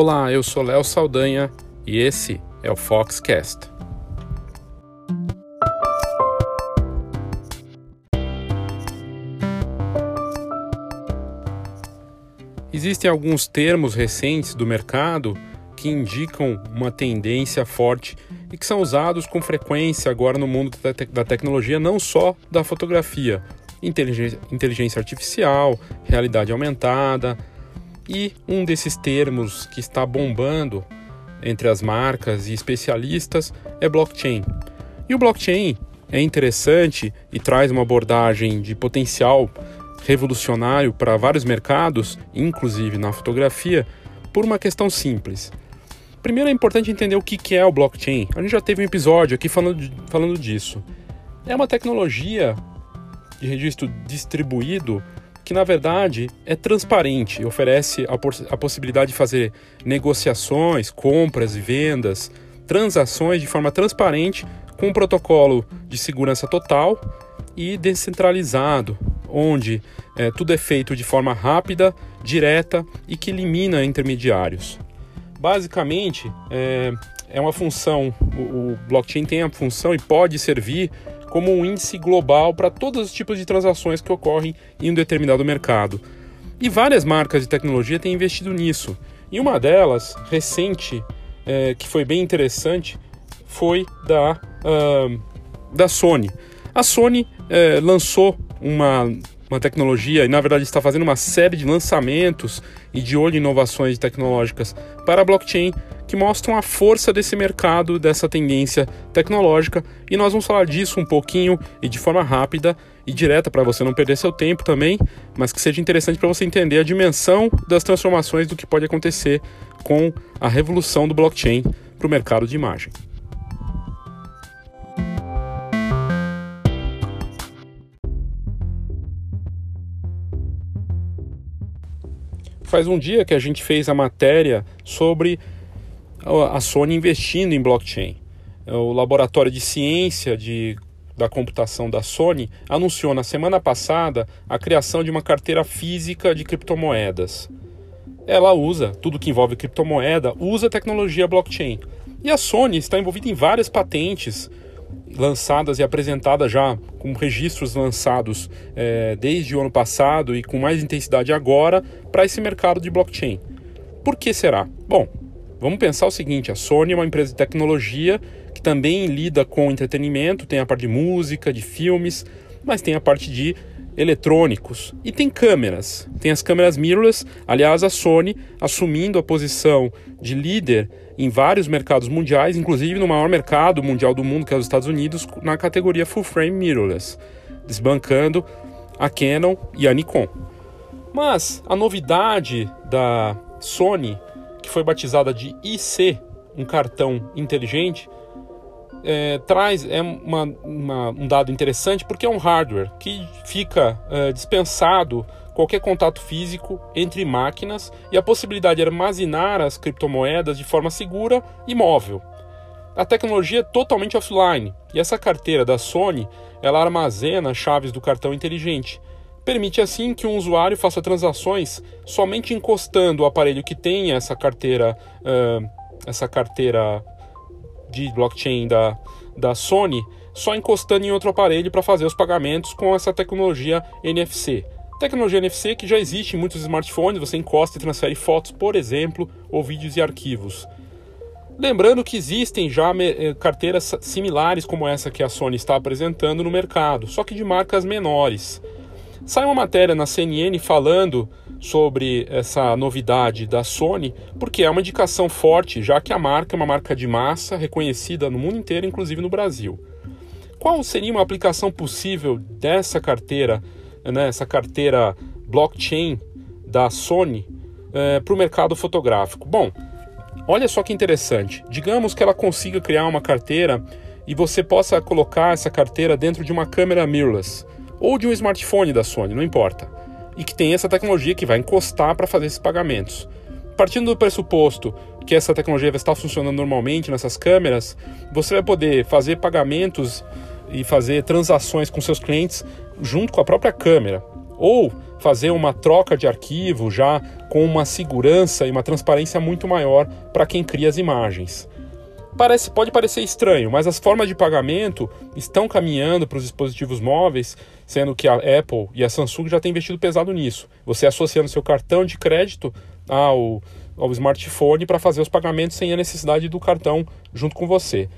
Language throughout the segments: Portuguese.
Olá, eu sou Léo Saldanha e esse é o Foxcast. Existem alguns termos recentes do mercado que indicam uma tendência forte e que são usados com frequência agora no mundo da, te da tecnologia, não só da fotografia, inteligência artificial, realidade aumentada. E um desses termos que está bombando entre as marcas e especialistas é blockchain. E o blockchain é interessante e traz uma abordagem de potencial revolucionário para vários mercados, inclusive na fotografia, por uma questão simples. Primeiro é importante entender o que é o blockchain. A gente já teve um episódio aqui falando, falando disso. É uma tecnologia de registro distribuído que, na verdade, é transparente, oferece a, a possibilidade de fazer negociações, compras e vendas, transações de forma transparente com um protocolo de segurança total e descentralizado, onde é, tudo é feito de forma rápida, direta e que elimina intermediários. Basicamente, é, é uma função, o, o blockchain tem a função e pode servir como um índice global para todos os tipos de transações que ocorrem em um determinado mercado. E várias marcas de tecnologia têm investido nisso. E uma delas, recente, é, que foi bem interessante, foi da, uh, da Sony. A Sony é, lançou uma uma tecnologia e, na verdade, está fazendo uma série de lançamentos e de olho em inovações tecnológicas para a blockchain que mostram a força desse mercado, dessa tendência tecnológica. E nós vamos falar disso um pouquinho e de forma rápida e direta para você não perder seu tempo também, mas que seja interessante para você entender a dimensão das transformações do que pode acontecer com a revolução do blockchain para o mercado de imagem. Faz um dia que a gente fez a matéria sobre a Sony investindo em blockchain. O laboratório de ciência de, da computação da Sony anunciou na semana passada a criação de uma carteira física de criptomoedas. Ela usa tudo que envolve criptomoeda, usa tecnologia blockchain. E a Sony está envolvida em várias patentes lançadas e apresentadas já com registros lançados é, desde o ano passado e com mais intensidade agora para esse mercado de blockchain. Por que será? Bom, vamos pensar o seguinte: a Sony é uma empresa de tecnologia que também lida com entretenimento, tem a parte de música, de filmes, mas tem a parte de eletrônicos e tem câmeras. Tem as câmeras mirrorless, aliás, a Sony assumindo a posição de líder em vários mercados mundiais, inclusive no maior mercado mundial do mundo, que é os Estados Unidos, na categoria full frame mirrorless, desbancando a Canon e a Nikon. Mas a novidade da Sony, que foi batizada de IC, um cartão inteligente, é, traz é uma, uma, um dado interessante porque é um hardware que fica é, dispensado qualquer contato físico entre máquinas e a possibilidade de armazenar as criptomoedas de forma segura e móvel. A tecnologia é totalmente offline e essa carteira da Sony ela armazena chaves do cartão inteligente. Permite assim que um usuário faça transações somente encostando o aparelho que tem essa carteira, uh, essa carteira de blockchain da, da Sony, só encostando em outro aparelho para fazer os pagamentos com essa tecnologia NFC. Tecnologia NFC que já existe em muitos smartphones, você encosta e transfere fotos, por exemplo, ou vídeos e arquivos. Lembrando que existem já eh, carteiras similares como essa que a Sony está apresentando no mercado, só que de marcas menores. Sai uma matéria na CNN falando sobre essa novidade da Sony, porque é uma indicação forte, já que a marca é uma marca de massa reconhecida no mundo inteiro, inclusive no Brasil. Qual seria uma aplicação possível dessa carteira né, essa carteira blockchain da Sony é, para o mercado fotográfico? Bom, olha só que interessante. Digamos que ela consiga criar uma carteira e você possa colocar essa carteira dentro de uma câmera mirrorless ou de um smartphone da Sony, não importa, e que tem essa tecnologia que vai encostar para fazer esses pagamentos. Partindo do pressuposto que essa tecnologia vai estar funcionando normalmente nessas câmeras, você vai poder fazer pagamentos e fazer transações com seus clientes junto com a própria câmera. ou fazer uma troca de arquivo já com uma segurança e uma transparência muito maior para quem cria as imagens. Parece, pode parecer estranho, mas as formas de pagamento estão caminhando para os dispositivos móveis, sendo que a Apple e a Samsung já têm investido pesado nisso. Você associando seu cartão de crédito ao, ao smartphone para fazer os pagamentos sem a necessidade do cartão junto com você.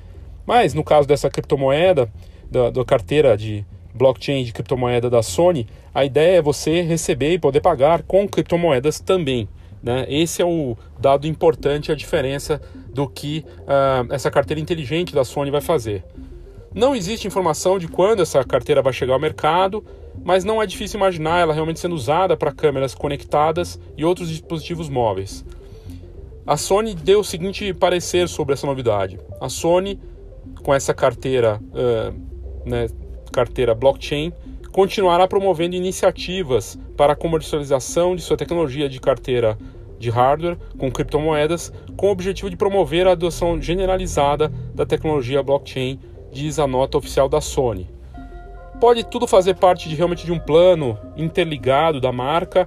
Mas no caso dessa criptomoeda, da, da carteira de blockchain de criptomoeda da Sony, a ideia é você receber e poder pagar com criptomoedas também. Né? Esse é o dado importante, a diferença do que uh, essa carteira inteligente da Sony vai fazer. Não existe informação de quando essa carteira vai chegar ao mercado, mas não é difícil imaginar ela realmente sendo usada para câmeras conectadas e outros dispositivos móveis. A Sony deu o seguinte parecer sobre essa novidade. A Sony, com essa carteira, uh, né, carteira blockchain, continuará promovendo iniciativas para a comercialização de sua tecnologia de carteira de hardware com criptomoedas, com o objetivo de promover a adoção generalizada da tecnologia blockchain, diz a nota oficial da Sony. Pode tudo fazer parte de realmente de um plano interligado da marca,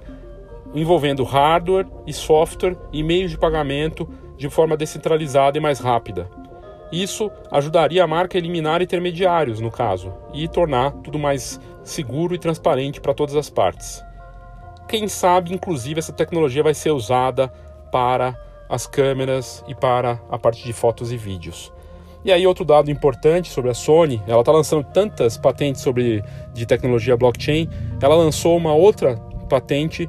envolvendo hardware e software e meios de pagamento de forma descentralizada e mais rápida. Isso ajudaria a marca a eliminar intermediários, no caso, e tornar tudo mais seguro e transparente para todas as partes. Quem sabe, inclusive, essa tecnologia vai ser usada para as câmeras e para a parte de fotos e vídeos. E aí outro dado importante sobre a Sony, ela está lançando tantas patentes sobre de tecnologia blockchain, ela lançou uma outra patente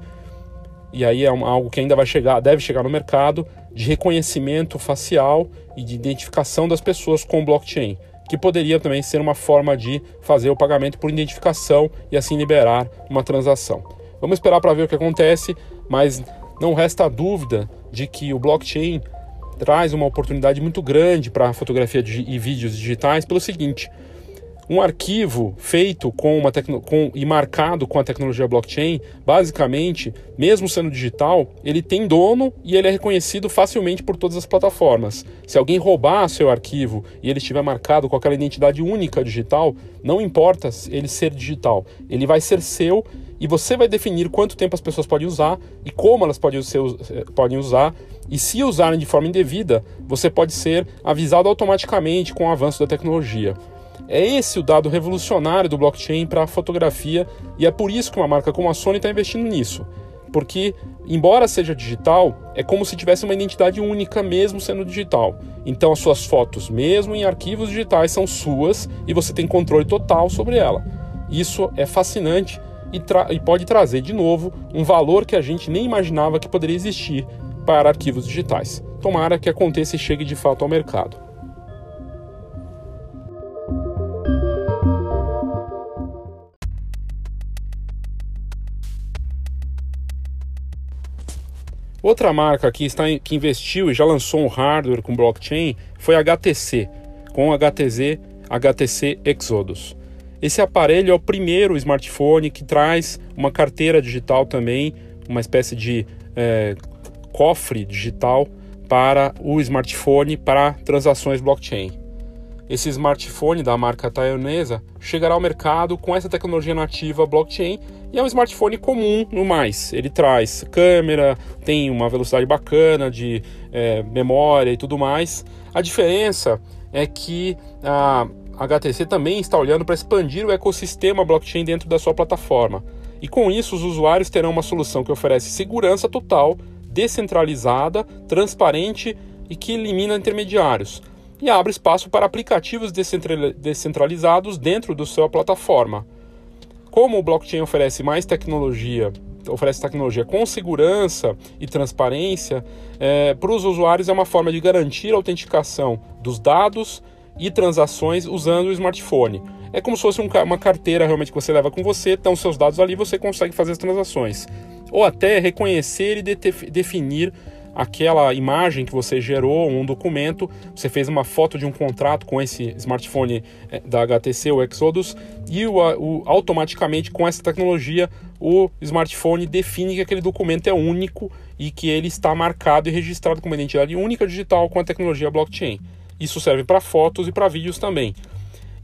e aí é algo que ainda vai chegar, deve chegar no mercado, de reconhecimento facial e de identificação das pessoas com blockchain, que poderia também ser uma forma de fazer o pagamento por identificação e assim liberar uma transação. Vamos esperar para ver o que acontece, mas não resta dúvida de que o blockchain traz uma oportunidade muito grande para a fotografia e vídeos digitais pelo seguinte: um arquivo feito com uma com, e marcado com a tecnologia blockchain, basicamente, mesmo sendo digital, ele tem dono e ele é reconhecido facilmente por todas as plataformas. Se alguém roubar seu arquivo e ele estiver marcado com aquela identidade única digital, não importa ele ser digital, ele vai ser seu e você vai definir quanto tempo as pessoas podem usar e como elas podem, ser, eh, podem usar. E se usarem de forma indevida, você pode ser avisado automaticamente com o avanço da tecnologia. É esse o dado revolucionário do blockchain para a fotografia e é por isso que uma marca como a Sony está investindo nisso. Porque, embora seja digital, é como se tivesse uma identidade única mesmo sendo digital. Então, as suas fotos, mesmo em arquivos digitais, são suas e você tem controle total sobre ela. Isso é fascinante e, e pode trazer de novo um valor que a gente nem imaginava que poderia existir para arquivos digitais. Tomara que aconteça e chegue de fato ao mercado. Outra marca que, está, que investiu e já lançou um hardware com blockchain foi a HTC, com o HTC, HTC Exodus. Esse aparelho é o primeiro smartphone que traz uma carteira digital também, uma espécie de é, cofre digital para o smartphone para transações blockchain. Esse smartphone da marca taiwanesa chegará ao mercado com essa tecnologia nativa blockchain e é um smartphone comum no mais. Ele traz câmera, tem uma velocidade bacana de é, memória e tudo mais. A diferença é que a HTC também está olhando para expandir o ecossistema blockchain dentro da sua plataforma. E com isso, os usuários terão uma solução que oferece segurança total, descentralizada, transparente e que elimina intermediários. E abre espaço para aplicativos descentralizados dentro da sua plataforma. Como o blockchain oferece mais tecnologia, oferece tecnologia com segurança e transparência, é, para os usuários é uma forma de garantir a autenticação dos dados e transações usando o smartphone. É como se fosse um, uma carteira realmente que você leva com você, estão seus dados ali, você consegue fazer as transações. Ou até reconhecer e de definir aquela imagem que você gerou, um documento, você fez uma foto de um contrato com esse smartphone eh, da HTC, o Exodus, e o, o, automaticamente com essa tecnologia o smartphone define que aquele documento é único e que ele está marcado e registrado com uma identidade única digital com a tecnologia blockchain. Isso serve para fotos e para vídeos também.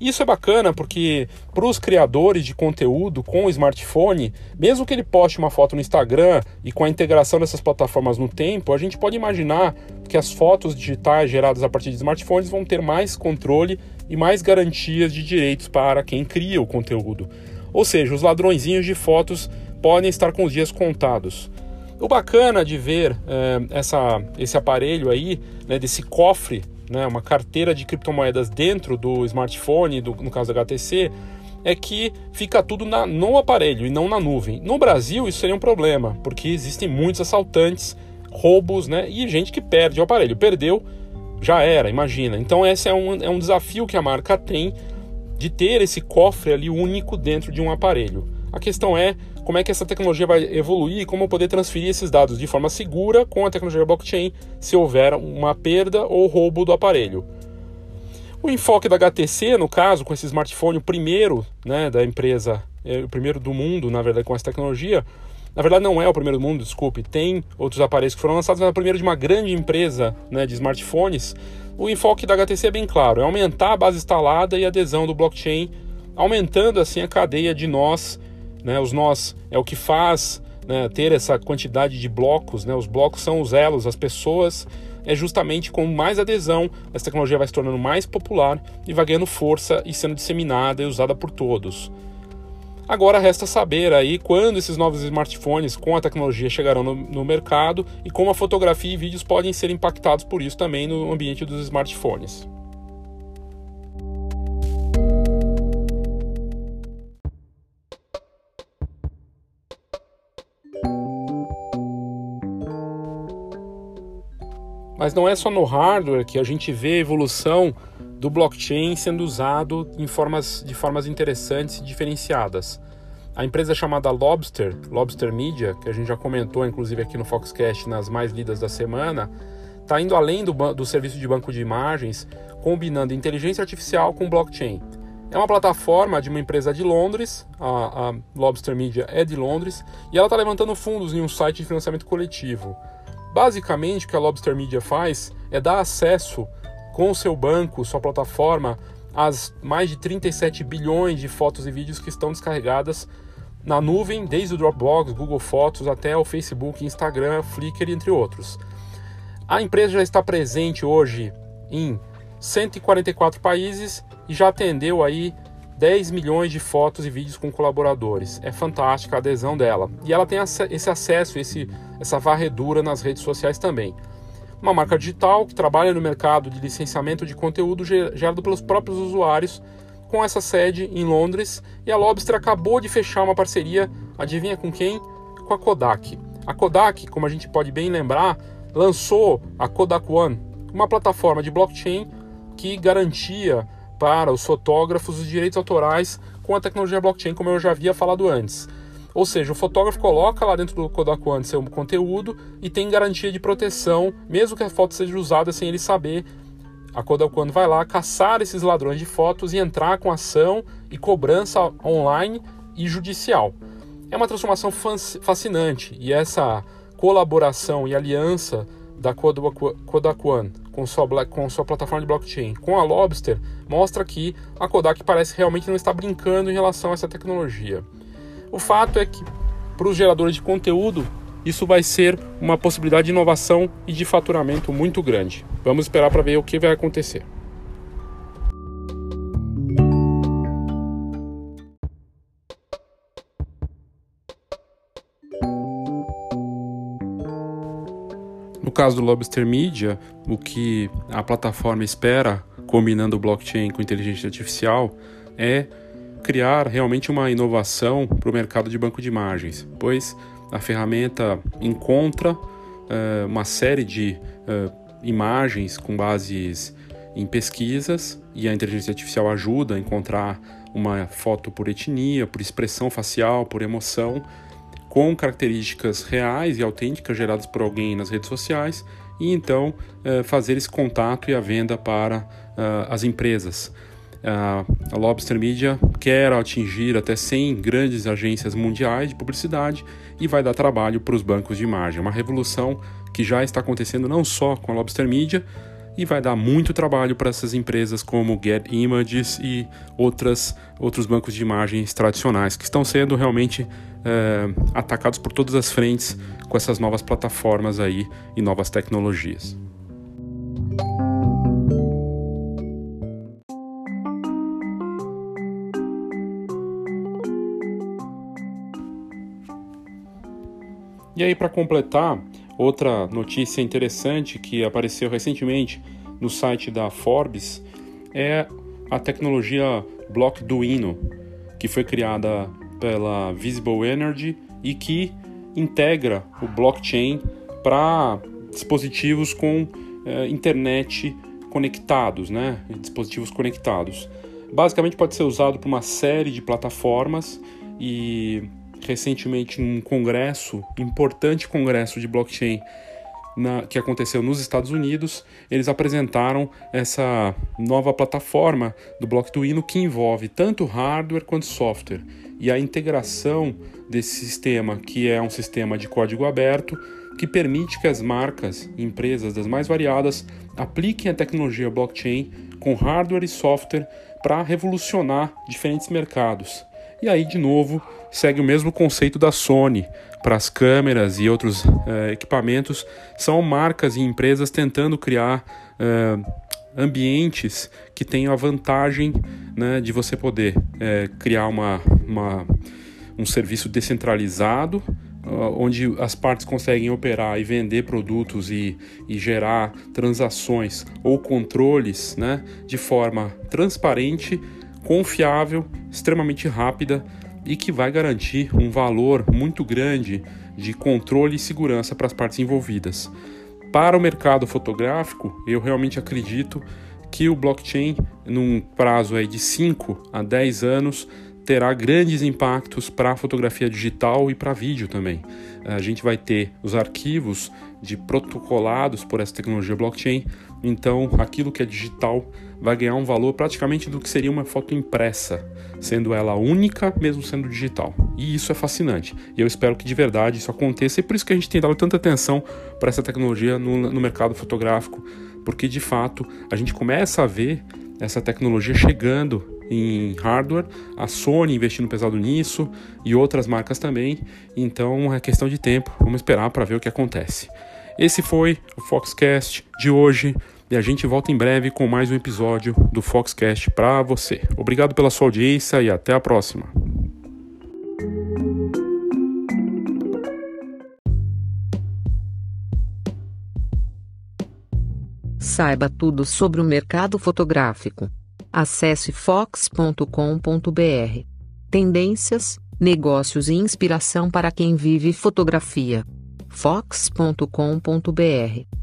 Isso é bacana porque para os criadores de conteúdo com o smartphone, mesmo que ele poste uma foto no Instagram e com a integração dessas plataformas no tempo, a gente pode imaginar que as fotos digitais geradas a partir de smartphones vão ter mais controle e mais garantias de direitos para quem cria o conteúdo. Ou seja, os ladrõezinhos de fotos podem estar com os dias contados. O bacana de ver é, essa, esse aparelho aí, né, desse cofre né, uma carteira de criptomoedas dentro do smartphone, do, no caso da HTC, é que fica tudo na, no aparelho e não na nuvem. No Brasil isso seria um problema, porque existem muitos assaltantes, roubos, né, e gente que perde o aparelho. Perdeu, já era, imagina. Então esse é um, é um desafio que a marca tem de ter esse cofre ali único dentro de um aparelho. A questão é como é que essa tecnologia vai evoluir e como poder transferir esses dados de forma segura com a tecnologia blockchain se houver uma perda ou roubo do aparelho. O enfoque da HTC, no caso, com esse smartphone, o primeiro né, da empresa, é o primeiro do mundo, na verdade, com essa tecnologia, na verdade não é o primeiro do mundo, desculpe, tem outros aparelhos que foram lançados, mas é o primeiro de uma grande empresa né, de smartphones. O enfoque da HTC é bem claro, é aumentar a base instalada e adesão do blockchain, aumentando assim a cadeia de nós né? Os nós é o que faz né, ter essa quantidade de blocos. Né? Os blocos são os elos, as pessoas. É justamente com mais adesão, essa tecnologia vai se tornando mais popular e vai ganhando força e sendo disseminada e usada por todos. Agora resta saber aí quando esses novos smartphones com a tecnologia chegarão no, no, mercado e como a fotografia e vídeos podem ser impactados por isso também no ambiente dos smartphones. Mas não é só no hardware que a gente vê a evolução do blockchain sendo usado em formas, de formas interessantes e diferenciadas. A empresa chamada Lobster, Lobster Media, que a gente já comentou inclusive aqui no Foxcast nas mais lidas da semana, está indo além do, do serviço de banco de imagens, combinando inteligência artificial com blockchain. É uma plataforma de uma empresa de Londres, a, a Lobster Media é de Londres, e ela está levantando fundos em um site de financiamento coletivo. Basicamente, o que a Lobster Media faz é dar acesso com o seu banco, sua plataforma, às mais de 37 bilhões de fotos e vídeos que estão descarregadas na nuvem, desde o Dropbox, Google Fotos até o Facebook, Instagram, Flickr, entre outros. A empresa já está presente hoje em 144 países e já atendeu aí 10 milhões de fotos e vídeos com colaboradores. É fantástica a adesão dela. E ela tem esse acesso, esse, essa varredura nas redes sociais também. Uma marca digital que trabalha no mercado de licenciamento de conteúdo gerado pelos próprios usuários, com essa sede em Londres. E a Lobster acabou de fechar uma parceria, adivinha com quem? Com a Kodak. A Kodak, como a gente pode bem lembrar, lançou a Kodak One, uma plataforma de blockchain que garantia para os fotógrafos os direitos autorais com a tecnologia blockchain, como eu já havia falado antes. Ou seja, o fotógrafo coloca lá dentro do Kodak One seu conteúdo e tem garantia de proteção, mesmo que a foto seja usada sem ele saber. A Kodak One vai lá caçar esses ladrões de fotos e entrar com ação e cobrança online e judicial. É uma transformação fascinante e essa colaboração e aliança da Kodak One com sua, com sua plataforma de blockchain com a Lobster mostra que a Kodak parece realmente não estar brincando em relação a essa tecnologia. O fato é que para os geradores de conteúdo isso vai ser uma possibilidade de inovação e de faturamento muito grande. Vamos esperar para ver o que vai acontecer. No caso do Lobster Media, o que a plataforma espera, combinando o blockchain com inteligência artificial, é criar realmente uma inovação para o mercado de banco de imagens, pois a ferramenta encontra uh, uma série de uh, imagens com bases em pesquisas e a inteligência artificial ajuda a encontrar uma foto por etnia, por expressão facial, por emoção com características reais e autênticas geradas por alguém nas redes sociais e então uh, fazer esse contato e a venda para uh, as empresas. Uh, a Lobster Media quer atingir até 100 grandes agências mundiais de publicidade e vai dar trabalho para os bancos de imagem. Uma revolução que já está acontecendo não só com a Lobster Media, e vai dar muito trabalho para essas empresas como Get Images e outras, outros bancos de imagens tradicionais que estão sendo realmente é, atacados por todas as frentes com essas novas plataformas aí e novas tecnologias. E aí, para completar, outra notícia interessante que apareceu recentemente no site da Forbes é a tecnologia Blockduino, que foi criada pela Visible Energy e que integra o blockchain para dispositivos com eh, internet conectados, né? dispositivos conectados. Basicamente pode ser usado por uma série de plataformas e recentemente num congresso, importante congresso de blockchain na, que aconteceu nos Estados Unidos, eles apresentaram essa nova plataforma do Blockduino que envolve tanto hardware quanto software e a integração desse sistema, que é um sistema de código aberto, que permite que as marcas e empresas das mais variadas apliquem a tecnologia blockchain com hardware e software para revolucionar diferentes mercados. E aí, de novo, segue o mesmo conceito da Sony para as câmeras e outros uh, equipamentos. São marcas e empresas tentando criar uh, ambientes que tenham a vantagem né, de você poder uh, criar uma, uma, um serviço descentralizado onde as partes conseguem operar e vender produtos e, e, gerar transações ou controles né, de forma transparente, confiável, extremamente rápida e que vai garantir um valor muito grande de controle e segurança para as partes envolvidas. Para o mercado fotográfico, eu realmente acredito que o blockchain, num prazo aí de 5 a 10 anos, terá grandes impactos para a fotografia digital e para vídeo também. A gente vai ter os arquivos de protocolados por essa tecnologia blockchain, então aquilo que é digital vai ganhar um valor praticamente do que seria uma foto impressa, sendo ela única, mesmo sendo digital. E isso é fascinante. E eu espero que de verdade isso aconteça, e por isso que a gente tem dado tanta atenção para essa tecnologia no, no mercado fotográfico, porque de fato a gente começa a ver essa tecnologia chegando em hardware, a Sony investindo pesado nisso e outras marcas também. Então é questão de tempo, vamos esperar para ver o que acontece. Esse foi o Foxcast de hoje e a gente volta em breve com mais um episódio do Foxcast para você. Obrigado pela sua audiência e até a próxima. Saiba tudo sobre o mercado fotográfico. Acesse fox.com.br. Tendências, negócios e inspiração para quem vive fotografia. fox.com.br